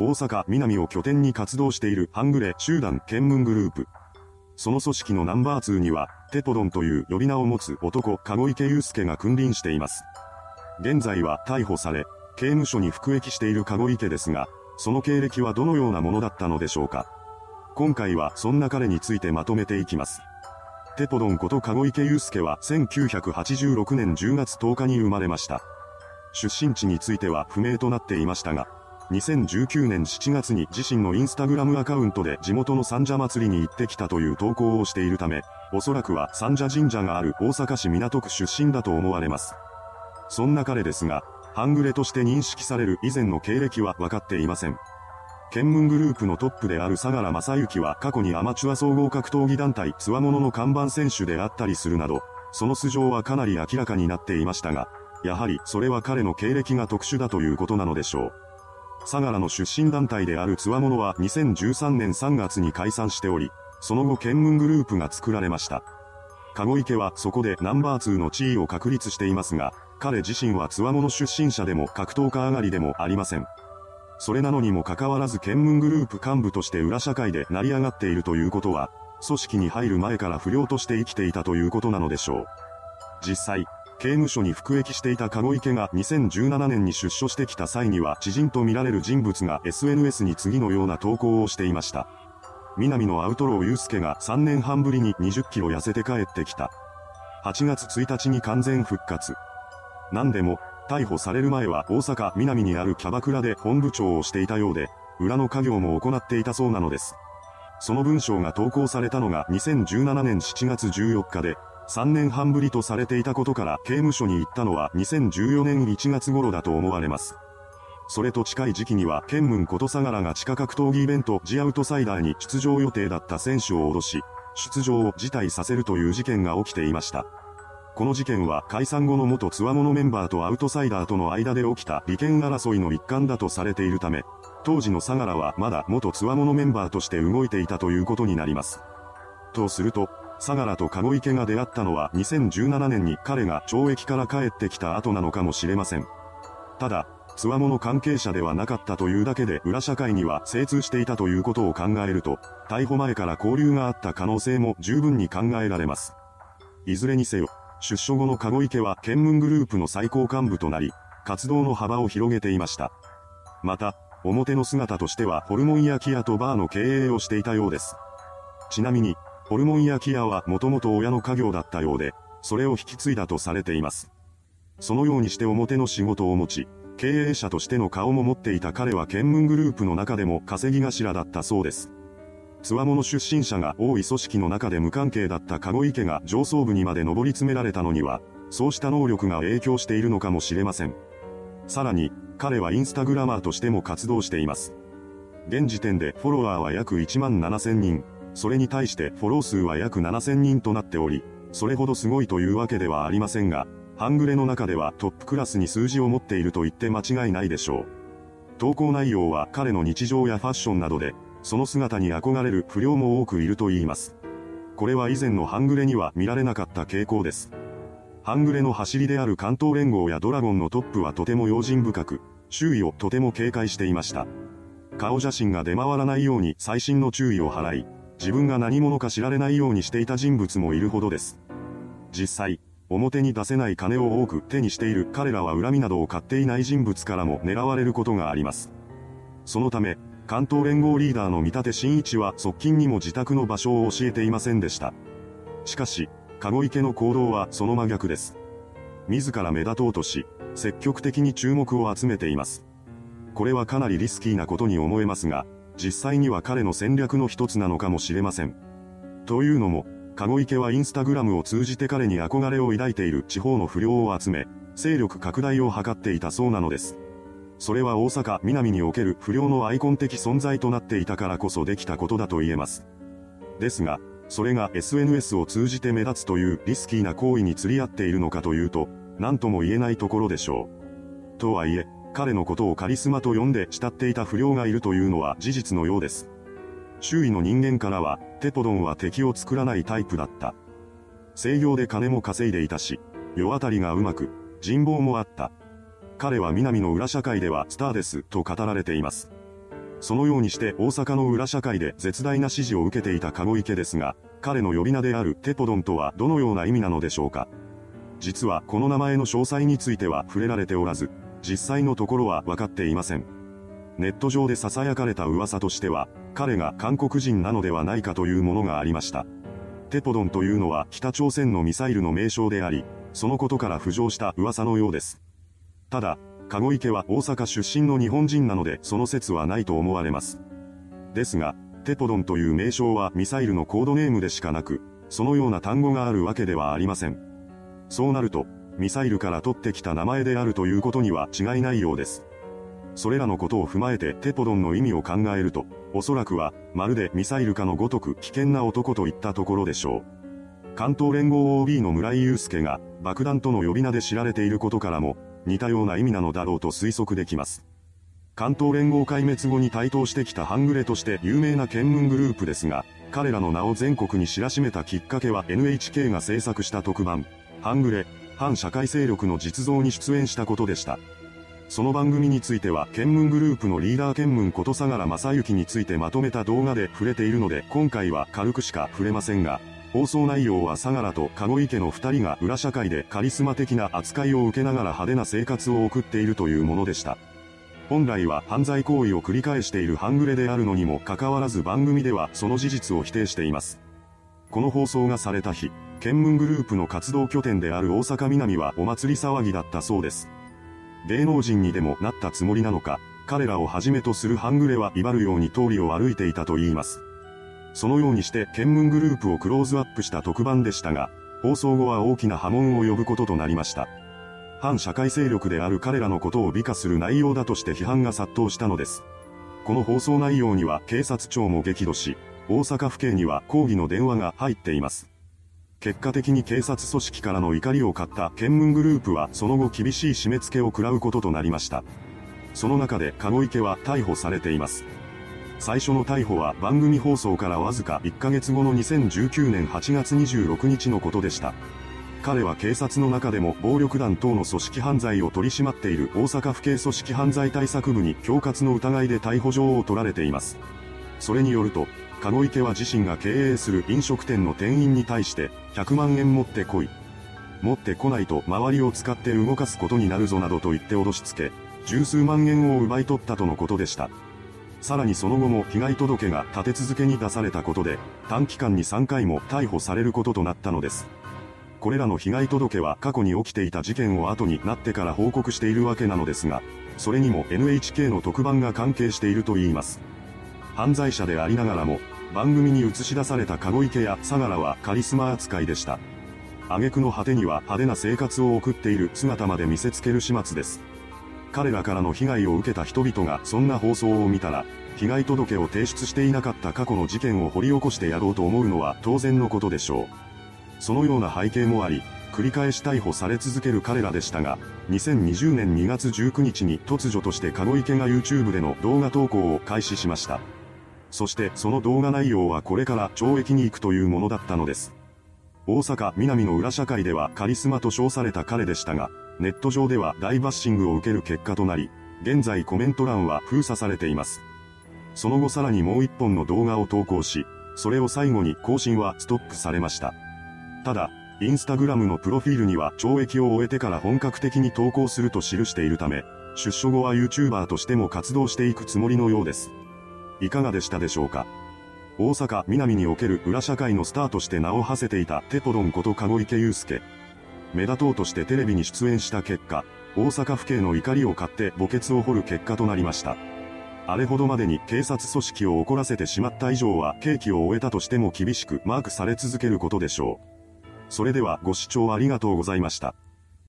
大阪南を拠点に活動している半グレ集団県文グループ。その組織のナンバー2には、テポドンという呼び名を持つ男、籠池祐介が君臨しています。現在は逮捕され、刑務所に服役している籠池ですが、その経歴はどのようなものだったのでしょうか。今回はそんな彼についてまとめていきます。テポドンこと籠池祐介は1986年10月10日に生まれました。出身地については不明となっていましたが、2019年7月に自身のインスタグラムアカウントで地元の三社祭りに行ってきたという投稿をしているため、おそらくは三社神社がある大阪市港区出身だと思われます。そんな彼ですが、半グレとして認識される以前の経歴は分かっていません。県民グループのトップである相良正幸は過去にアマチュア総合格闘技団体つわものの看板選手であったりするなど、その素性はかなり明らかになっていましたが、やはりそれは彼の経歴が特殊だということなのでしょう。相良の出身団体であるつわものは2013年3月に解散しており、その後県民グループが作られました。籠池はそこでナンバー2の地位を確立していますが、彼自身はつわもの出身者でも格闘家上がりでもありません。それなのにもかかわらず県民グループ幹部として裏社会で成り上がっているということは、組織に入る前から不良として生きていたということなのでしょう。実際、刑務所に服役していた籠池が2017年に出所してきた際には知人と見られる人物が SNS に次のような投稿をしていました。南のアウトローユースケが3年半ぶりに20キロ痩せて帰ってきた。8月1日に完全復活。何でも、逮捕される前は大阪南にあるキャバクラで本部長をしていたようで、裏の家業も行っていたそうなのです。その文章が投稿されたのが2017年7月14日で、3年半ぶりとされていたことから刑務所に行ったのは2014年1月頃だと思われます。それと近い時期には、ケンムンこと相良が地下格闘技イベントジアウトサイダーに出場予定だった選手を脅し、出場を辞退させるという事件が起きていました。この事件は解散後の元ツワモノメンバーとアウトサイダーとの間で起きた利権争いの一環だとされているため、当時の相良はまだ元ツワモノメンバーとして動いていたということになります。とすると、相良と籠池が出会ったのは2017年に彼が懲役から帰ってきた後なのかもしれません。ただ、つわもの関係者ではなかったというだけで裏社会には精通していたということを考えると、逮捕前から交流があった可能性も十分に考えられます。いずれにせよ、出所後の籠池は県民グループの最高幹部となり、活動の幅を広げていました。また、表の姿としてはホルモン焼き屋とバーの経営をしていたようです。ちなみに、ホルモン焼き屋はもともと親の家業だったようで、それを引き継いだとされています。そのようにして表の仕事を持ち、経営者としての顔も持っていた彼は県民グループの中でも稼ぎ頭だったそうです。つわもの出身者が多い組織の中で無関係だった籠池が上層部にまで上り詰められたのには、そうした能力が影響しているのかもしれません。さらに、彼はインスタグラマーとしても活動しています。現時点でフォロワーは約1万7000人、それに対してフォロー数は約7000人となっており、それほどすごいというわけではありませんが、半グレの中ではトップクラスに数字を持っていると言って間違いないでしょう。投稿内容は彼の日常やファッションなどで、その姿に憧れる不良も多くいると言います。これは以前の半グレには見られなかった傾向です。半グレの走りである関東連合やドラゴンのトップはとても用心深く、周囲をとても警戒していました。顔写真が出回らないように細心の注意を払い、自分が何者か知られないようにしていた人物もいるほどです。実際、表に出せない金を多く手にしている彼らは恨みなどを買っていない人物からも狙われることがあります。そのため、関東連合リーダーの見立真一は側近にも自宅の場所を教えていませんでした。しかし、籠池の行動はその真逆です。自ら目立とうとし、積極的に注目を集めています。これはかなりリスキーなことに思えますが、実際には彼の戦略の一つなのかもしれません。というのも、籠池はインスタグラムを通じて彼に憧れを抱いている地方の不良を集め、勢力拡大を図っていたそうなのです。それは大阪南における不良のアイコン的存在となっていたからこそできたことだと言えます。ですが、それが SNS を通じて目立つというリスキーな行為に釣り合っているのかというと、何とも言えないところでしょう。とはいえ、彼のことをカリスマと呼んで慕っていた不良がいるというのは事実のようです。周囲の人間からは、テポドンは敵を作らないタイプだった。制御で金も稼いでいたし、世当たりがうまく、人望もあった。彼は南の裏社会ではスターですと語られています。そのようにして大阪の裏社会で絶大な支持を受けていた籠池ですが、彼の呼び名であるテポドンとはどのような意味なのでしょうか。実はこの名前の詳細については触れられておらず、実際のところは分かっていません。ネット上で囁かれた噂としては、彼が韓国人なのではないかというものがありました。テポドンというのは北朝鮮のミサイルの名称であり、そのことから浮上した噂のようです。ただ、籠池は大阪出身の日本人なのでその説はないと思われます。ですが、テポドンという名称はミサイルのコードネームでしかなく、そのような単語があるわけではありません。そうなると、ミサイルから取ってきた名前であるということには違いないようです。それらのことを踏まえてテポドンの意味を考えると、おそらくは、まるでミサイルかのごとく危険な男といったところでしょう。関東連合 OB の村井祐介が爆弾との呼び名で知られていることからも、似たような意味なのだろうと推測できます。関東連合壊滅後に台頭してきた半グレとして有名な県民グループですが、彼らの名を全国に知らしめたきっかけは NHK が制作した特番、半グレ、反社会勢力の実像に出演したことでした。その番組については、県民グループのリーダー県民こと相良正幸についてまとめた動画で触れているので、今回は軽くしか触れませんが、放送内容は相良と籠池の二人が裏社会でカリスマ的な扱いを受けながら派手な生活を送っているというものでした。本来は犯罪行為を繰り返している半グレであるのにもかかわらず番組ではその事実を否定しています。この放送がされた日、県民グループの活動拠点である大阪南はお祭り騒ぎだったそうです。芸能人にでもなったつもりなのか、彼らをはじめとする半グレは威張るように通りを歩いていたと言います。そのようにして県民グループをクローズアップした特番でしたが、放送後は大きな波紋を呼ぶこととなりました。反社会勢力である彼らのことを美化する内容だとして批判が殺到したのです。この放送内容には警察庁も激怒し、大阪府警には抗議の電話が入っています。結果的に警察組織からの怒りを買った県民グループはその後厳しい締め付けを食らうこととなりました。その中で籠池は逮捕されています。最初の逮捕は番組放送からわずか1ヶ月後の2019年8月26日のことでした。彼は警察の中でも暴力団等の組織犯罪を取り締まっている大阪府警組織犯罪対策部に恐喝の疑いで逮捕状を取られています。それによると、籠池は自身が経営する飲食店の店員に対して、100万円持ってこい。持ってこない。と周りを使って動かすことになるぞなどと言って脅しつけ、十数万円を奪い。取ったとのことでした。さらにその後も被害届が立て続けに出されたことで、短期間に3回も逮捕されることとなったのです。これらの被害届は過去に起きてい。た事件を後になってから報告してい。るわけなのですが、それにも NHK の特番が関係してい。ると言い。ます。犯罪者でありながらも、番組に映し出された籠池や相良はカリスマ扱いでした。挙句の果てには派手な生活を送っている姿まで見せつける始末です。彼らからの被害を受けた人々がそんな放送を見たら、被害届を提出していなかった過去の事件を掘り起こしてやろうと思うのは当然のことでしょう。そのような背景もあり、繰り返し逮捕され続ける彼らでしたが、2020年2月19日に突如として籠池が YouTube での動画投稿を開始しました。そしてその動画内容はこれから懲役に行くというものだったのです。大阪南の裏社会ではカリスマと称された彼でしたが、ネット上では大バッシングを受ける結果となり、現在コメント欄は封鎖されています。その後さらにもう一本の動画を投稿し、それを最後に更新はストップされました。ただ、インスタグラムのプロフィールには懲役を終えてから本格的に投稿すると記しているため、出所後は YouTuber としても活動していくつもりのようです。いかがでしたでしょうか？大阪南における裏社会のスターとして名を馳せていたテポドンこと籠池祐介。目立とうとしてテレビに出演した結果、大阪府警の怒りを買って墓穴を掘る結果となりました。あれほどまでに警察組織を怒らせてしまった以上は刑期を終えたとしても厳しくマークされ続けることでしょう。それではご視聴ありがとうございました。